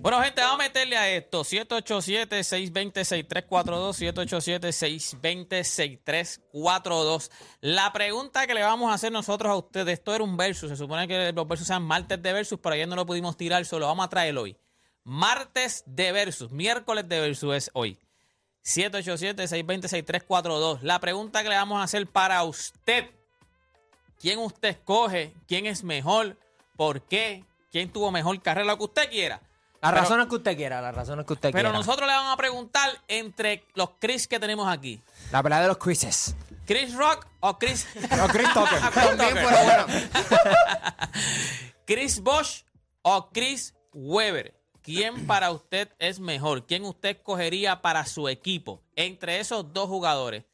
Bueno, gente, vamos a meterle a esto. 787-620-6342. 787-620-6342. La pregunta que le vamos a hacer nosotros a ustedes, esto era un versus. Se supone que los versus sean martes de versus, pero ayer no lo pudimos tirar, solo vamos a traer hoy. Martes de versus, miércoles de versus es hoy. 787-620-6342. La pregunta que le vamos a hacer para usted. ¿Quién usted escoge? ¿Quién es mejor? ¿Por qué? ¿Quién tuvo mejor carrera? Lo que usted quiera. Las Pero- razones que usted quiera, las razones que usted Pero quiera. nosotros le vamos a preguntar entre los Chris que tenemos aquí. La pelea de los quizzes. ¿Chris Rock o Chris... O Chris Tucker. Chris También, Tucker. pero bueno. ¿Chris Bosch o Chris Weber? ¿Quién para usted es mejor? ¿Quién usted escogería para su equipo? Entre esos dos jugadores,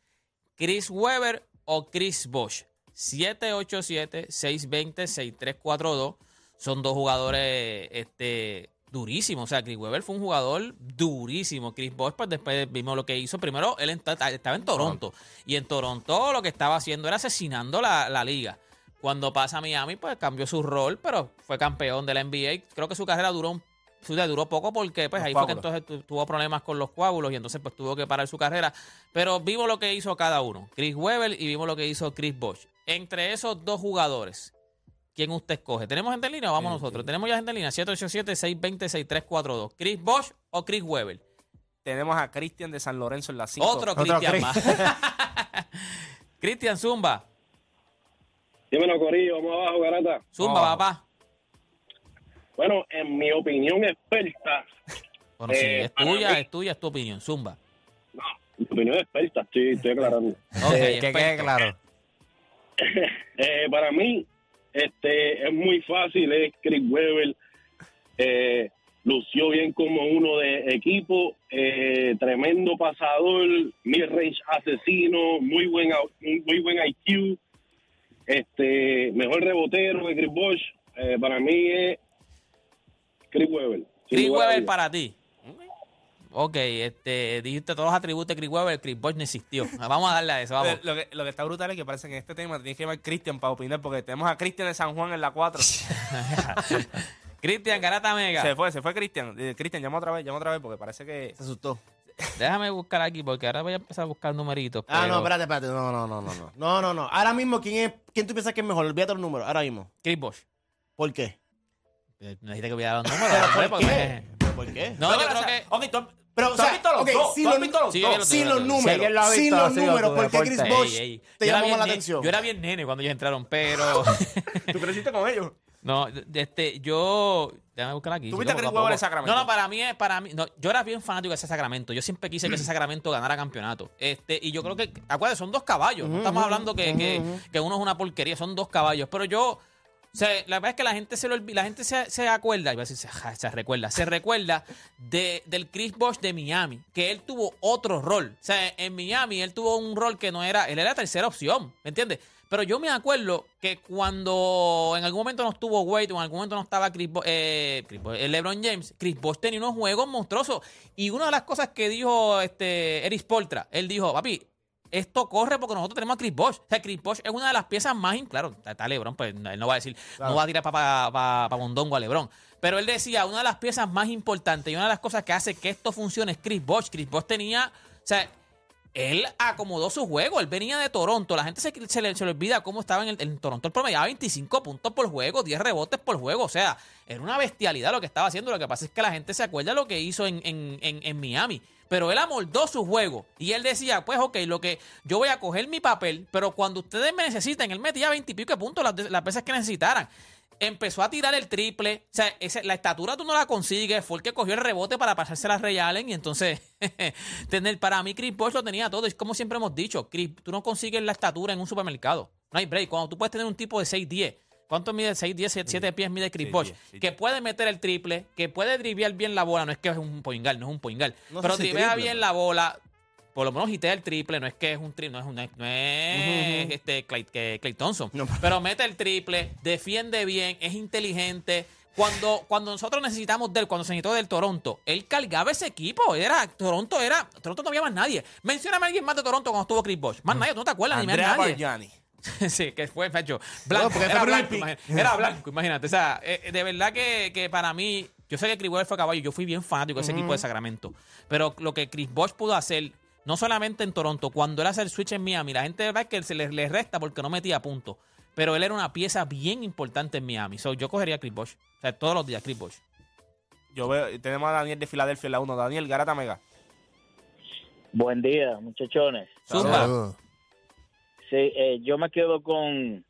Chris Weber o Chris Bosch. 787-620-6342. Son dos jugadores este, durísimos. O sea, Chris Weber fue un jugador durísimo. Chris Bosch, pues después vimos lo que hizo. Primero, él estaba en Toronto. Y en Toronto lo que estaba haciendo era asesinando la, la liga. Cuando pasa a Miami, pues cambió su rol, pero fue campeón de la NBA. Creo que su carrera duró un duró poco porque pues Los ahí fue que entonces tu- tuvo problemas con los coágulos y entonces pues tuvo que parar su carrera. Pero vimos lo que hizo cada uno. Chris Weber y vimos lo que hizo Chris Bosch. Entre esos dos jugadores, ¿quién usted escoge? ¿Tenemos gente en línea o vamos Sí, nosotros? sí. Tenemos ya gente en línea, 787-620-6342. ¿Chris Bosch o Chris Weber? Tenemos a Cristian de San Lorenzo en la 5. Otro Cristian más. Cristian Zumba. Dímelo, Corillo, vamos abajo, Garata. Zumba, papá. Bueno, en mi opinión experta, Bueno, sí, Eh, es para tuya, mí- es tuya, es tu opinión. Zumba. no, mi opinión experta, estoy, estoy aclarando. Ok, que quede claro. Eh, para mí, este es muy fácil, es Chris Weber. Eh, lució bien como uno de equipo, eh, tremendo pasador, mid-range asesino, muy buen, muy buen IQ, este mejor rebotero que Chris Bosh. Eh, para mí es Chris Weber. sin Chris dudas. para ti. Ok, este, dijiste todos los atributos de Chris Weber, Chris Bosh no existió. Vamos a darle a eso, vamos. Lo que, lo que está brutal es que parece que en este tema tienes que llamar Cristian para opinar porque tenemos a Cristian de San Juan en la 4. Cristian Garata Mega. se fue, se fue Cristian. Eh, Cristian, llama otra vez, llama otra vez porque parece que... Se asustó. Déjame buscar aquí porque ahora voy a empezar a buscar numeritos. Ah, pero- no, espérate, espérate. No, no, no, no, no. No, no, no. Ahora mismo, ¿quién es, quién tú piensas que es mejor? Olvídate los números, ahora mismo. Chris Bosh. ¿Por qué? Eh, No dijiste que voy a dar los números. ¿Pero hombre, por qué? me- ¿Pero por qué? No, yo creo que... Ok, tú, Pero, o sea, visto los ok, dos. si los- visto los Sí, dos. lo Sin los números, lo ha sin visto, los números, ¿por qué. Chris Ey, ey. te llamó la atención? Yo era bien nene cuando ellos entraron, pero... ¿Tú creciste con ellos? No, de- este, yo. Déjame buscar aquí. ¿Tú sí, viste a poco Chris a poco. Weber en Sacramento? No, no, para mí es. Para mí, no, yo era bien fanático de ese Sacramento. Yo siempre quise que ese Sacramento ganara campeonato. Este, y yo creo que. Acuérdate, son dos caballos. No estamos hablando que, que, que uno es una porquería, son dos caballos. Pero yo. O sea, la verdad es que la gente se lo la gente se, se acuerda, iba a decir, se, se recuerda, se recuerda de, del Chris Bosh de Miami, que él tuvo otro rol. O sea, en Miami él tuvo un rol que no era, él era tercera opción, ¿me entiendes? Pero yo me acuerdo que cuando en algún momento no estuvo Wade o en algún momento no estaba Chris Bo- eh, eh, LeBron James, Chris Bosh tenía unos juegos monstruosos. Y una de las cosas que dijo este Eric Spoltra, él dijo, papi, esto corre porque nosotros tenemos a Chris Bosh. O sea, Chris Bosh es una de las piezas más... Claro, está, LeBron, pues él no va a decir, no va a tirar para pa, pa, Mondongo a LeBron. Pero él decía, una de las piezas más importantes y una de las cosas que hace que esto funcione es Chris Bosh. Chris Bosh tenía... O sea, él acomodó su juego. Él venía de Toronto. La gente se, se le, se le olvida cómo estaba en, el, en Toronto. Él promediaba 25 puntos por juego, 10 rebotes por juego. O sea, era una bestialidad lo que estaba haciendo. Lo que pasa es que la gente se acuerda de lo que hizo en, en, en Miami. Pero él amoldó su juego. Y él decía, pues, ok, lo que yo voy a coger mi papel, pero cuando ustedes me necesiten, él metía 20 y pico de puntos las, las veces que necesitaran. Empezó a tirar el triple. O sea, la estatura tú no la consigues. Fue el que cogió el rebote para pasarse a Ray Allen. Y entonces, tener, para mí, Chris Bosh lo tenía todo. Es como siempre hemos dicho, Chris, tú no consigues la estatura en un supermercado. No hay break. Cuando tú puedes tener un tipo de 6'10, ¿cuánto mide 6'10, 7, 7 pies mide Chris 6'10, Bosh? 6'10. Que puede meter el triple, que puede driviar bien la bola. No es que es un poingal, no es un poingal. No pero si drivea bien la bola. por lo menos hitea el triple, no es que es un triple, no es, un- no es, no es, este, Clay, Thompson, No. pero mete el triple, defiende bien, es inteligente. Cuando, cuando nosotros necesitamos de él, cuando se necesitó del Toronto, él cargaba ese equipo. Era, Toronto era, Toronto no había más nadie. Mencióname a alguien más de Toronto cuando estuvo Chris Bosh. Más nadie, tú no te acuerdas ni más Andrea nadie. Bargiani. sí, que fue hecho blanco. No, era, blanco era blanco, imagínate. O sea, eh, de verdad que, que para mí, yo sé que Chris Bosh fue caballo, yo fui bien fanático de ese equipo de Sacramento. Pero lo que Chris Bosh pudo hacer, no solamente en Toronto, cuando él hace el switch en Miami, la gente ve que se le, le resta porque no metía puntos. Pero él era una pieza bien importante en Miami. So, yo cogería a Chris Bosh. O sea, todos los días, Chris Bosh. Yo veo, tenemos a Daniel de Filadelfia en la 1. Daniel Garata Mega. Buen día, muchachones. Zumba. Sí, eh, yo me quedo con,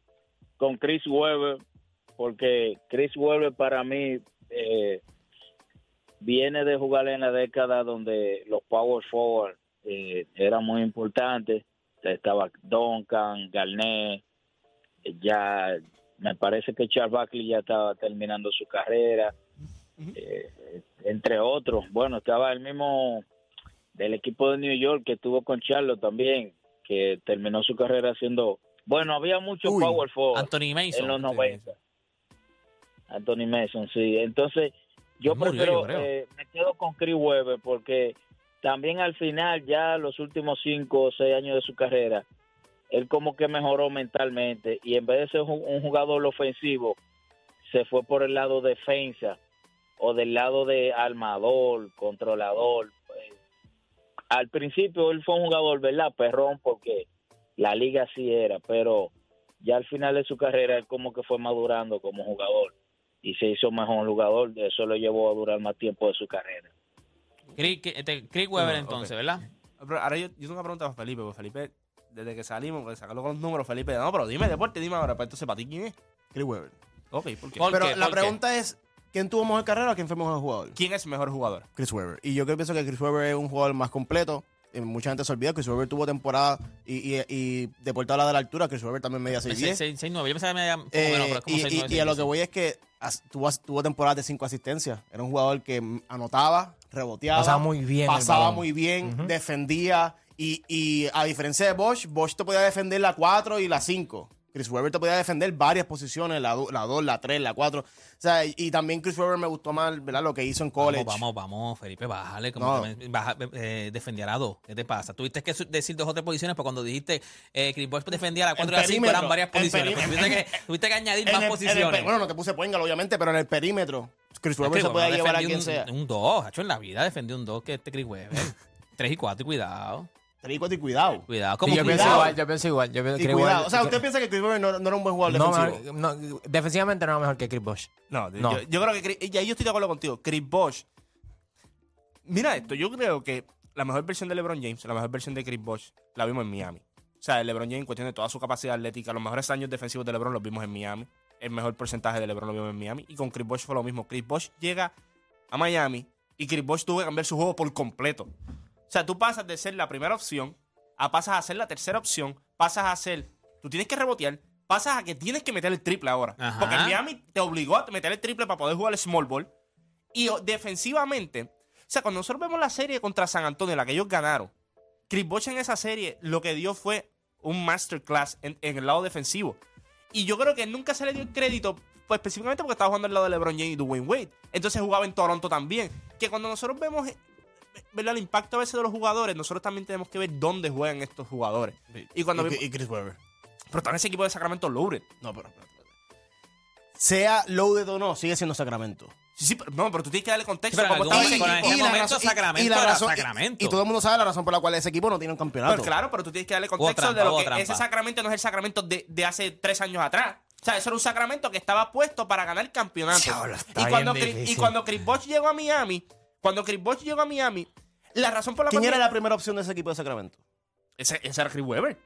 con Chris Webber, porque Chris Webber para mí eh, viene de jugar en la década donde los power forward eh, eran muy importantes. Estaba Duncan, Garnett, ya me parece que Charles Barkley ya estaba terminando su carrera, eh, entre otros. Bueno, estaba el mismo del equipo de New York que estuvo con Charlo también, que terminó su carrera haciendo... Bueno, había mucho Uy, power forward Anthony Mason. en los 90. Anthony Mason, sí. Entonces, yo prefiero, yo eh, me quedo con Chris Webber porque también al final, ya los últimos cinco o seis años de su carrera, él como que mejoró mentalmente y en vez de ser un jugador ofensivo, se fue por el lado defensa o del lado de armador, controlador. Al principio él fue un jugador, ¿verdad? Perrón, porque la liga sí era, pero ya al final de su carrera él como que fue madurando como jugador y se hizo mejor jugador, eso lo llevó a durar más tiempo de su carrera. Chris, este, Webber No, entonces. ¿verdad? Pero ahora yo, yo tengo una pregunta para Felipe, porque Felipe, desde que salimos, porque sacarlo con los números, Felipe, no, pero dime deporte, dime ahora, para entonces para ti quién es. Chris Webber. Ok, ¿por qué? ¿Por Pero qué? la ¿Por qué? pregunta es, ¿quién tuvo mejor carrera o quién fue mejor jugador? ¿Quién es mejor jugador? Chris Webber. Y yo creo pienso que Chris Webber es un jugador más completo. Eh, mucha gente se olvida que Chris Webber tuvo temporada y, y, y deportado a la de la altura. Chris Webber también media 6'10". 6-9. Yo pensaba que me había un poco Eh, pero es como y, 6-9, y- y a lo que 6-10. voy es que as- tuvo, tuvo temporadas de cinco asistencias. Era un jugador que anotaba, reboteaba. Pasaba muy bien Pasaba muy bien, defendía. Y, y a diferencia de Bosch, Bosch te podía defender la 4 y la 5. Chris Webber te podía defender varias posiciones, la 2, la, dos, la 3, la 4. O sea, y, también Chris Webber me gustó más, ¿verdad? Lo que hizo en college. Vamos, vamos, vamos, Felipe, bájale. Como No. baja, eh, defendía la 2. ¿Qué te pasa? Tuviste que decir dos o tres posiciones, pero cuando dijiste eh, Chris Bosh defendía la 4 y la 5 perímetro, eran varias posiciones. Pues tuviste, que, tuviste que añadir más el- en el posiciones. bueno, no te puse Poingal, obviamente, pero en el perímetro. Chris Webber se puede Webber llevar a quien un, sea. Un 2, hacho, en la vida defendió un 2 que este Chris Webber. 3 y 4, y cuidado. Tres y cuatro y cuidado. Cuidado. Sí, Como yo pienso cuidado. igual, yo pienso igual. Yo pienso Y que cuidado. igual- o sea, ¿usted piensa que Chris Webber no, no era un buen jugador no, defensivo? no, defensivamente no era mejor que Chris Bosh. No, No. Yo, yo creo que Chris- y ahí yo estoy de acuerdo contigo. Chris Bosh. Mira esto, yo creo que la mejor versión de LeBron James, la mejor versión de Chris Bosh, la vimos en Miami. O sea, el LeBron James, en cuestión de toda su capacidad atlética, los mejores años defensivos de LeBron los vimos en Miami. El mejor porcentaje de LeBron lo vimos en Miami. Y con Chris Bosh fue lo mismo. Chris Bosh llega a Miami y Chris Bosh tuvo que cambiar su juego por completo. O sea, tú pasas de ser la primera opción a pasas a ser la tercera opción, pasas a ser, tú tienes que rebotear, pasas a que tienes que meter el triple ahora. Ajá. Porque Miami te obligó a meter el triple para poder jugar el small ball. Y defensivamente, o sea, cuando nosotros vemos la serie contra San Antonio, la que ellos ganaron, Chris Bosh en esa serie lo que dio fue un masterclass en, en el lado defensivo. Y yo creo que nunca se le dio el crédito, pues específicamente porque estaba jugando al lado de LeBron James y Dwayne Wade. Entonces jugaba en Toronto también. Que cuando nosotros vemos ¿verdad? el impacto a veces de los jugadores, nosotros también tenemos que ver dónde juegan estos jugadores. Y cuando y, vimos- y Chris Webber. pero está en ese equipo de Sacramento loaded. No, pero, pero, pero- Sea loaded o no, sigue siendo Sacramento. Sí, sí, pero, no, pero tú tienes que darle contexto. Pero en cómo algún estaba ese equipo. momento razón- Sacramento la razón- y- Sacramento. Y, todo el mundo sabe la razón por la cual ese equipo no tiene un campeonato. Pero claro, pero tú tienes que darle contexto trampa, de lo que trampa. ese Sacramento no es el Sacramento de, de hace tres años atrás. O sea, eso era un Sacramento que estaba puesto para ganar el campeonato. Y, cuando Chris, y cuando Chris Bosh llegó a Miami, cuando Chris Bosh llegó a Miami, la razón por la ¿Quién cual... era la primera opción de ese equipo de Sacramento? Ese, ese era Chris Webber.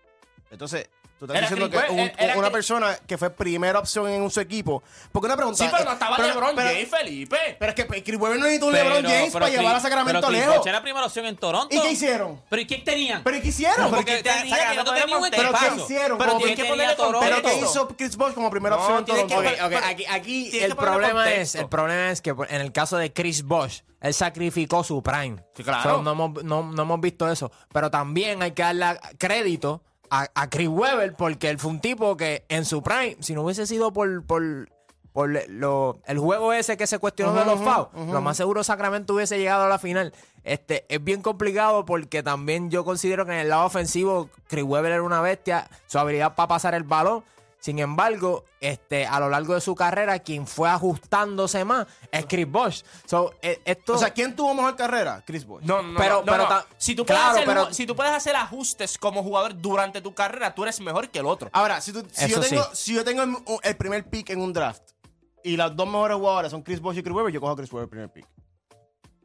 Entonces, Tú estás Era diciendo Chris que un- Webber, era una que- persona que fue primera opción en su equipo. Porque una pregunta. Sí, pero eh, no estaba pero- LeBron pero- James, Felipe. Pero es que pues, Chris Webber no necesita un Pero- LeBron James pero para llevar a Chris- Sacramento pero Chris lejos. Bosh era primera opción en Toronto. ¿Y qué hicieron? ¿Pero y qué tenían? ¿Pero ¿y qué hicieron? Porque ¿qué tenía? Sacramento Que no tenía un ¿Pero equipazo. qué hicieron? Pero ¿Cómo tienes que tenía ponerle Toronto? ¿Pero contexto. qué hizo Chris Bosh como primera opción en tienes que- Toronto? Ok, ok, pero- aquí, aquí tienes el que ponerle problema es contexto. el problema es que en el caso de Chris Bosh él sacrificó su prime Sí, claro. So, no, hemos, no, no hemos visto eso pero también hay que darle crédito a, a Chris Webber porque él fue un tipo que en su prime si no hubiese sido por por, por lo, el juego ese que se cuestionó de los fouls lo más seguro Sacramento hubiese llegado a la final. Este es bien complicado porque también yo considero que en el lado ofensivo Chris Webber era una bestia su habilidad para pasar el balón sin embargo, este, a lo largo de su carrera, quien fue ajustándose más es Chris Bosh. So, eh, esto, O sea, ¿quién tuvo mejor carrera? Chris Bosh. No, no, Pero- no, pero no. ta- si tú puedes claro, hacer, pero- si tú puedes hacer ajustes como jugador durante tu carrera, tú eres mejor que el otro. Ahora, si, tú- si yo tengo, sí. si yo tengo el, el primer pick en un draft y los dos mejores jugadores son Chris Bosh y Chris Webber, yo cojo a Chris Webber primer pick.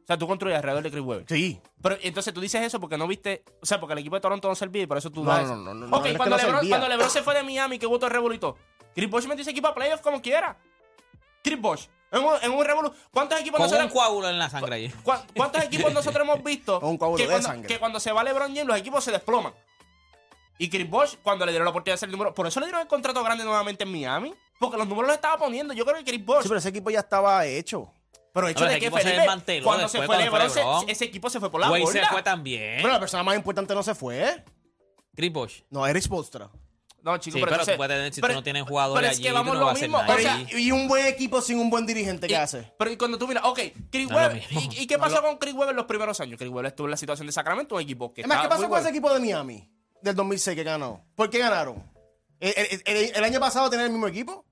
O sea, tú construyes alrededor de Chris Webber. Sí. Pero entonces tú dices eso porque no viste, o sea, porque el equipo de Toronto no servía y por eso tú No, das no, no, no, no, Ok, no, es que cuando, no Lebron, servía. cuando LeBron se fue de Miami, que votó revolito. Chris Bosh metió ese equipo a playoffs como quiera. Chris Bosh. En un, en un revolu- ¿Cuántos equipos Con un nosotros, coágulo en la sangre ahí. ¿Cuántos equipos nosotros hemos visto Un coágulo que, de cuando, sangre. que cuando se va LeBron James los equipos se desploman? Y Chris Bosh, cuando le dieron la oportunidad de ser el número, por eso le dieron el contrato grande nuevamente en Miami. Porque los números los estaba poniendo. Yo creo que Chris Bosh Sí, pero ese equipo ya estaba hecho. Pero hecho de ese que equipo se Felipe, cuando se fue cuando fue LeBron, se- LeBron. ese equipo se fue por la Wade borda. se fue también. Pero la persona más importante no se fue. Chris Bosh. No, Eric Spoelstra. No, chicos, Sí, pero, pero entonces- tú puedes tener- si pero- tú no tienes jugadores pero es allí, que tú vamos no lo vas a hacer mismo. nada O sea, ahí. Y un buen equipo sin un buen dirigente, ¿qué y- hace? Pero y cuando tú miras, ok, Chris No Webber. ¿y, y qué pasó con Chris Webber en los primeros años? Chris Webber estuvo en la situación de Sacramento, un equipo que Es más, ¿qué pasó con ese equipo de Miami del 2006 que ganó? ¿Por qué ganaron? ¿El, el- el- el año pasado tenían el mismo equipo?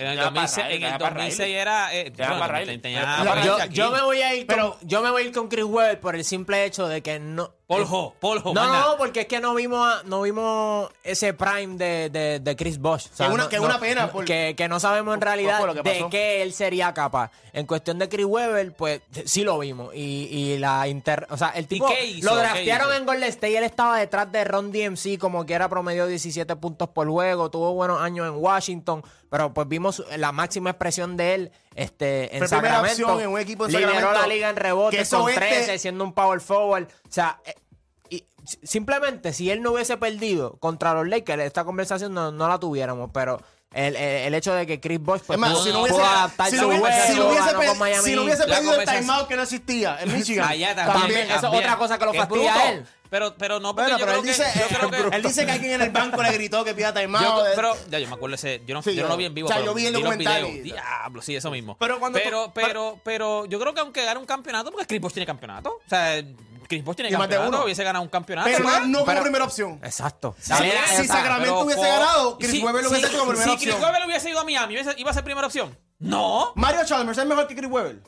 En el Ya para 2006, Riley, en el ya para 2006 Riley. era. eh, Ya bueno, para ten- Riley. tenía Ya a para yo, me voy a ir Pero- con, yo me voy a ir con Chris Webber por el simple hecho de que no Poljo, Poljo. no, no, porque es que no vimos a- no vimos ese prime de, de, de Chris Bosh. O sea, Que una- no- que no- una pena por- que, que no sabemos en realidad por lo que de pasó. qué él sería capaz. En cuestión de Chris Webber, pues sí lo vimos. Y, y la inter. O sea, el tipo. qué hizo? Lo ¿Qué draftearon hizo? en Golden State y él estaba detrás de Ron DMC, como que era promedio 17 puntos por juego. Tuvo buenos años en Washington. Pero pues vimos la máxima expresión de él este, en Fue primera Sacramento. opción en un equipo Lideró Sacramento la liga en que rebotes eso con este- 13, siendo un power forward. O sea, eh, y si- simplemente si él no hubiese perdido contra los Lakers, esta conversación no, no la tuviéramos, pero el, el- el hecho de que Chris Bosh pues, Es más, pudo, si no pudo hubiese, adaptar si su no hubiese, juego, si no hubiese ganó pe- con Miami. si no hubiese La pedido el conversación- timeout que no existía en Michigan. Allá También, también. eso es otra cosa que lo Es fastidia bruto. a él. Pero, pero no, porque Bueno, yo pero él dice, que, yo creo que- él dice que alguien en el banco le gritó que pida timeout. Yo- pero ya yo me acuerdo ese yo no, Sí, yo no lo vi en vivo o sea, pero yo vi el los documental videos. y- diablo sí eso mismo Pero cuando tú- pero pero pero yo creo que aunque gane un campeonato porque Chris Bosh tiene campeonato o sea Chris Bosh tiene Y más de campeonato uno. hubiese ganado un campeonato pero no, como Pero- primera opción. Exacto. Si, si Sacramento pero hubiese ganado, Chris si- Webber lo hubiese hecho como primera si Chris opción. Webber hubiese ido a Miami iba a ser primera opción no Mario Chalmers es mejor que Chris Webber.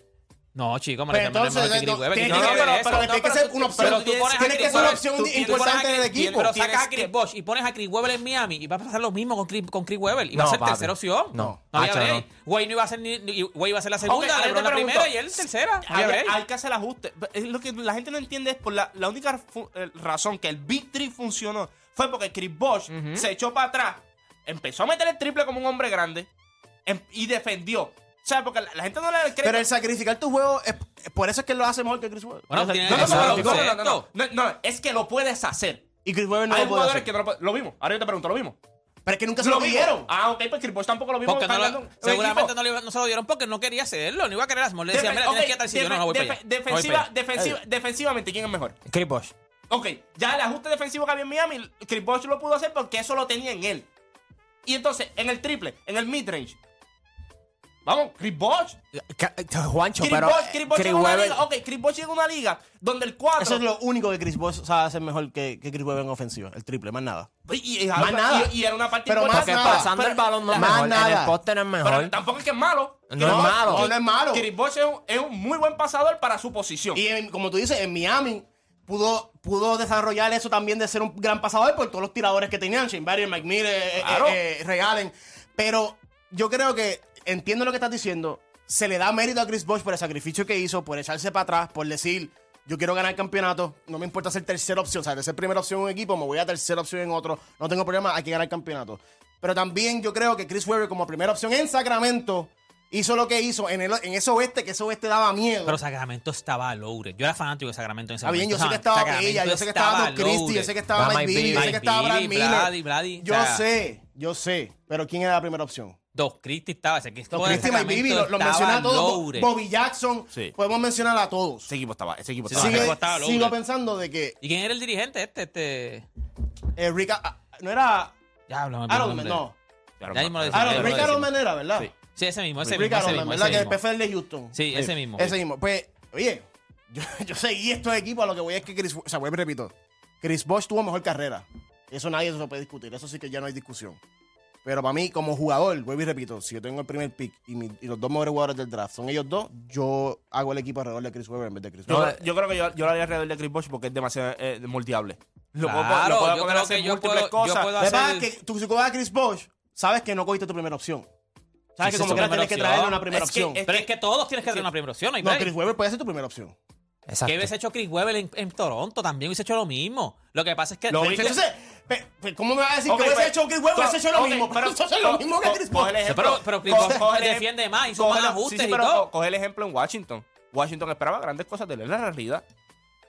No chico Pues Mario Chalmers es mejor que entonces, Chris no, Webber ¿qué tiene tiene que- que ver pero- pero tiene que No, ser pero una tú- opción. pero tú pones a Tiene que Chris ser una Webber- opción tú tienes- importante del equipo. Pero sacas a Chris Bosh y pones a Chris Webber en Miami y va a pasar lo mismo con Chris, con Chris Webber. Y va a ser papi. tercera opción. No. no había break. Wade no iba a ser Wade iba a ser la segunda, LeBron la pregunto. primera y él tercera. Hay, que hacer ajuste. Es lo que la gente no entiende es por la, la única eh, razón que el Big Three funcionó fue porque Chris Bosh se echó para atrás, empezó a meter el triple como un hombre grande em- y defendió. O sea, porque la, la gente no le crédito. Pero el sacrificar tu juego, es, por eso es que lo hace mejor que Chris Webber. Bueno, no, no, no, no, no, no, no, es que lo puedes hacer. Y Chris Webber no Hay lo puede jugadores hacer. que no lo pueden. Lo vimos. Ahora yo te pregunto, ¿lo vimos? Pero es que nunca se Lo lo dieron. Ah, ok, pues Chris Bosh tampoco lo vimos. Porque no lo- seguramente no, le no se lo dieron porque no quería hacerlo, no iba a querer hacerlo. Le Defe- decía, mira, tienes ok, que estar si yo no, no voy para allá. Voy defensiva, defensiva, defensivamente, ¿quién es mejor? Chris Bosh. Ok, ya el ajuste defensivo que había en Miami, Chris Bosh lo pudo hacer porque eso lo tenía en él. Y entonces, en el triple, en el midrange. Vamos, Chris Bosh. Ca- Juancho, Chris pero Chris Bosh Chris llega a una liga. Ok, Chris Bosh llega a una liga donde el 4. Eso es lo único que Chris Bosh sabe hacer mejor que, que Chris Webber en ofensiva. El triple, más nada. y, y- Más nada. y- y era una parte Pero más. Porque nada. pasando pero- el balón no es mejor. En nada. el poste no es mejor. Pero tampoco es que es malo. No es malo. No, no es malo. Chris Bosh es un, es un muy buen pasador para su posición. Y en- como tú dices, en Miami pudo, pudo desarrollar eso también de ser un gran pasador por todos los tiradores que tenían, Shane Barry, Mike Miller, eh, Claro. eh, eh, Ray Allen. Pero yo creo que entiendo lo que estás diciendo. Se le da mérito a Chris Bosh por el sacrificio que hizo, por echarse para atrás, por decir, yo quiero ganar el campeonato, no me importa ser tercera opción, o sea, de ser primera opción en un equipo, me voy a tercera opción en otro, no tengo problema, hay que ganar el campeonato. Pero también yo creo que Chris Webber como primera opción en Sacramento hizo lo que hizo en, el, en ese oeste, que ese oeste daba miedo. Pero Sacramento estaba a Yo era fanático de Sacramento en ese Está bien, yo sé que estaba Bella, yo sé que estaba Don Christie, yo sé que estaba Mike Billy, yo sé que estaba Brad Miller. Yo sé, yo sé, pero ¿quién era la primera opción? Dos Christie estaba, ese que Los Christie y Bibi, los menciona a todos. Bobby Jackson, podemos mencionar a todos. Ese equipo estaba, ese equipo estaba. Sigue- sigo pensando de que ¿Y quién era el dirigente este? este? eh, ah, Rick, no era Ya hablamos no. Claro, Ya mismo lo Rick era, ¿verdad? Sí. Sí, ese mismo, ese Rick mismo, ¿verdad? Que el. PFL de Houston. Sí, ese mismo. Ese mismo. Pues, oye, yo, yo seguí estos equipos, a lo que voy es que Chris, o sea, voy repito, Chris Bosh tuvo mejor carrera. Eso nadie se lo puede discutir, eso sí que ya no hay discusión. Pero para mí, como jugador, vuelvo y repito, si yo tengo el primer pick y, los dos mejores jugadores del draft son ellos dos, yo hago el equipo alrededor de Chris Webber en vez de Chris. Yo creo que yo, yo, lo haría alrededor de Chris Bosch porque es demasiado eh, moldeable. Lo claro, puedo, lo puedo yo hacer múltiples cosas. Hacer... Además, que tú, si coges a Chris Bosch, sabes que no cogiste tu primera opción. ¿Sabes que como quiera tienes opción. que traer una primera opción? Pero es que todos tienes que traer una primera opción. No, no Chris Webber puede ser tu primera opción. Exacto. ¿Qué hubiese hecho Chris Webber en, en, Toronto? También hubiese hecho lo mismo. Lo que pasa es que. ¿Cómo me vas a decir que hubiese hecho que huevo? Hubiese hecho lo mismo. Pero, Chris Paul. Pero, Chris defiende más, hizo más ajustes y. Coge el ejemplo en Washington. Washington esperaba grandes cosas de él, la realidad.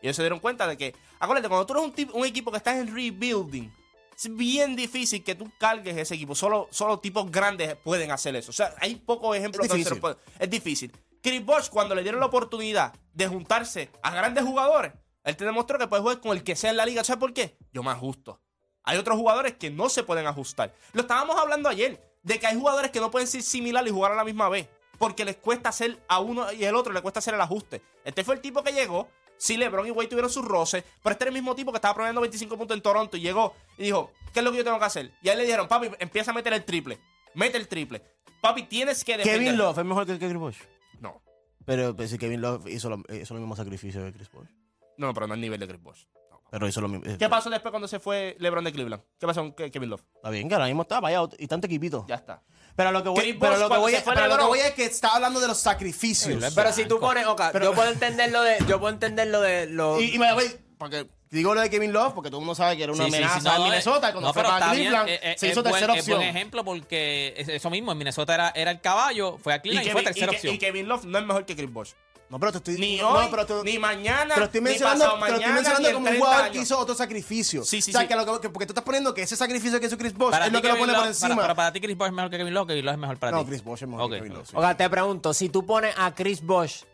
Y ellos se dieron cuenta de que, acuérdate, cuando tú eres un, equipo que estás en rebuilding, es bien difícil que tú cargues ese equipo. Solo, solo tipos grandes pueden hacer eso. O sea, hay pocos ejemplos es difícil. Que es difícil. Chris Bosh, cuando le dieron la oportunidad de juntarse a grandes jugadores, él te demostró que puedes jugar con el que sea en la liga. ¿Sabes por qué? Yo más justo. Hay otros jugadores que no se pueden ajustar. Lo estábamos hablando ayer, de que hay jugadores que no pueden ser similares y jugar a la misma vez, porque les cuesta hacer a uno y al otro, le cuesta hacer el ajuste. Este fue el tipo que llegó, sí, LeBron y Wade tuvieron sus roces, pero este era el mismo tipo que estaba promediando 25 puntos en Toronto y llegó y dijo, ¿qué es lo que yo tengo que hacer? Y ahí le dijeron, papi, empieza a meter el triple, mete el triple. Papi, tienes que defender. Kevin Love es mejor que Chris Bosh. No. Pero, pues, si Kevin Love hizo, lo, hizo los mismos sacrificios que Chris Bosh. No, pero no al nivel de Chris Bosh. Pero hizo lo mismo. Eh. ¿Qué pasó después cuando se fue LeBron de Cleveland? ¿Qué pasó con Kevin Love? Está bien, que ahora mismo está vaya y tanto equipito. Ya está. Pero lo que voy, pero lo es, pero lo que voy es que está hablando de los sacrificios. pero si tú pones, ok, pero, yo puedo entender lo de, yo puedo entender de lo. Y, me voy porque digo lo de Kevin Love porque todo el mundo sabe que era una amenaza sí, sí, no, en eh, Minnesota cuando no, fue para Cleveland bien, es, se hizo buen, tercera opción. Es buen ejemplo porque eso mismo en Minnesota era, era el caballo, fue a Cleveland y, Kevin, fue tercera opción. Y Kevin Love no es mejor que Chris Bosh. No, pero te estoy Ni no, hoy, pero te, ni mañana. Pero estoy mencionando, ni mañana, pero estoy mencionando ni como un jugador que hizo otro sacrificio. Sí, sí, o sea, sí. Que, lo, que porque tú estás poniendo que ese sacrificio que hizo Chris Bosh es lo que Kevin lo pone Love, por encima. Para, para, para ti, Chris Bosh es mejor que Kevin Love, Kevin Love es mejor para no, ti. No, Chris Bosh es mejor okay. que Kevin Love. Oiga, te pregunto, si tú pones a Chris Bosh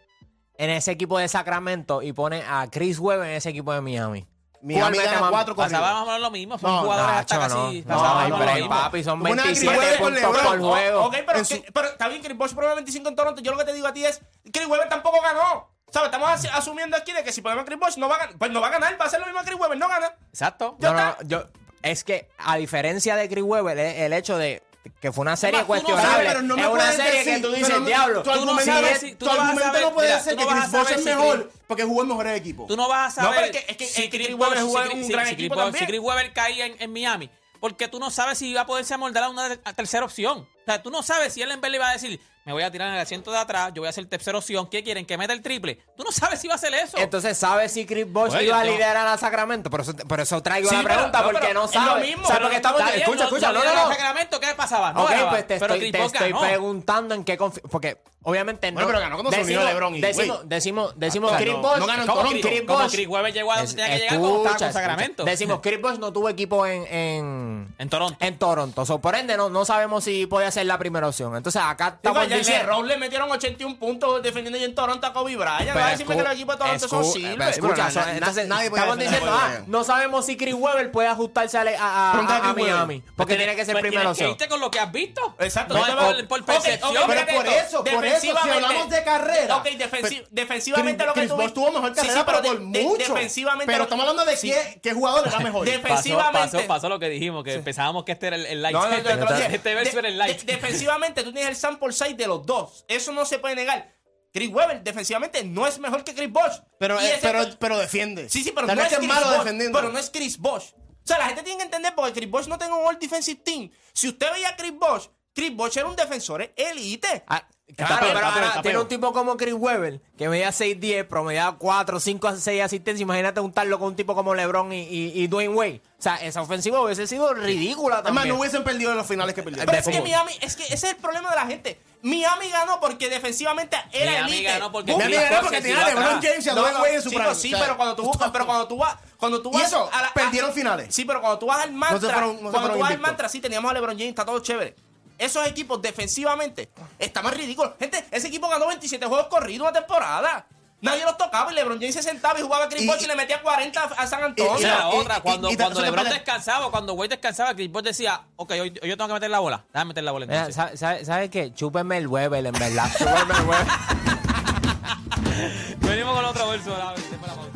en ese equipo de Sacramento y pones a Chris Webb en ese equipo de Miami. Mi Cuba amiga era cuatro corridos. Pasaban más o menos lo mismo. Son No, jugadores hasta chaval, no. casi. No, pasaban pero menos papi son Una puntos por LeBron. juego. Ok, pero, En que- pero está bien, Chris Bosh probó 25 en Toronto. Yo lo que te digo a ti es, Chris Webber tampoco ganó. ¿Sabes? Estamos asumiendo aquí de que si ponemos a Chris Bosh no va a ganar. Pues no va a ganar, va a ser lo mismo a Chris Webber, no gana. Exacto. No, no, no, yo, es que a diferencia de Chris Webber, el, el hecho de que fue una serie cuestionable. Es una serie que tú dices, diablo, tú no sabes. Tú tu no argumento no puede ser que Chris porque jugó el mejor equipo. Tú no vas a saber. es que, si Chris Webber jugó en un gran equipo. Si Chris caía en Miami, porque tú no sabes si iba a poderse amoldar a una tercera opción. Sea, tú no sabes si él en Berlín va a decir, me voy a tirar en el asiento de atrás, yo voy a hacer tercera opción, ¿qué quieren? ¿Que meta el triple? Tú no sabes si va a hacer eso. Entonces, ¿sabes si Chris Bosh Oye, iba a yo- liderar a Sacramento? Por eso, por eso traigo Sí, la pregunta, pero porque no es lo mismo, O sea, porque estamos... bien, Escucha, no- escucha, no, no, no. Sacramento, ¿qué pasaba? No Ok, pues te pero estoy, te estoy preguntando en qué Porque, obviamente, no. Bueno, pero ganó cuando se LeBron y Decimos, decimos, ah, decimos, Chris no- Bosh. no ganó en Chris Bosh- Chris Webber llegó a donde tenía que llegar cuando escucha, con. Sacramento. Decimos, Chris Bosh no tuvo equipo en, en, En Toronto. en Toronto. Por ende, no, no sabemos si podía ser es la primera opción. Entonces acá estamos pues, Digo, diciendo... Rose le metieron 81 puntos defendiendo y en Toronto a Kobe Bryant. Pero, a que los equipos de Toronto son silver. Entonces nadie puede estamos diciendo, ah, no sabemos si Chris Webber puede ajustarse a, Miami. Porque pues tiene que ser pues primera opción. Que con lo que has visto. Exacto. Por eso, por eso, si hablamos de carrera. Ok, defensivamente lo que tú viste. tuvo mejor carrera, pero por mucho. Defensivamente. Pero estamos hablando de qué jugador era mejor. Defensivamente. Pasó lo que dijimos, que pensábamos que este era el light. Este verso era el light defensivamente tú tienes el sample size de los dos. Eso no se puede negar. Chris Webber defensivamente no es mejor que Chris Bosch. Pero, eh, pero, pero, defende. Sí, sí, pero no, es Chris malo Bosch, defendiendo. pero no es Chris Bosch. O sea, la gente tiene que entender porque Chris Bosch no tiene un All Defensive Team. Si usted veía a Chris Bosch, Chris Bosch era un defensor elite. Ah, Está claro, peor, pero ahora tiene peor. un tipo como Chris Webber, que medía 6'10, promediaba 4, 5, 6 asistencias. Imagínate juntarlo con un tipo como LeBron y, y, y Dwayne Wade. O sea, esa ofensiva hubiese sido ridícula Es más, también. no hubiesen perdido en los finales que perdieron. Pero es que. Miami, es que ese es el problema de la gente. Miami ganó porque defensivamente era Miami elite. ganó porque Miami ganó porque tenía LeBron. James y a Dwayne Wade en su prime. sí, O sea, pero cuando tú, pero cuando tú vas, cuando tú ¿Y vas eso? a la- a- Perdieron finales. Sí, pero cuando tú vas al mantra, No se fueron- no se cuando tú vas al mantra, sí teníamos a LeBron James, está todo chévere. Esos equipos defensivamente estaban ridículos. Gente, ese equipo ganó 27 juegos corridos una temporada. Nadie los tocaba y LeBron James se sentaba y jugaba a Chris Y- Bosh y, le metía 40 a San Antonio. Y- otra, y- cuando, y- y- cuando LeBron descansaba, cuando Wade descansaba, Chris Paul decía, ok, hoy, hoy yo tengo que meter la bola. Déjame meter la bola Mira, entonces. ¿sabe- ¿Sabe sabe qué? Chúpenme el Weber, en verdad. Chúpenme el Weber. Venimos con otro verso. la- la.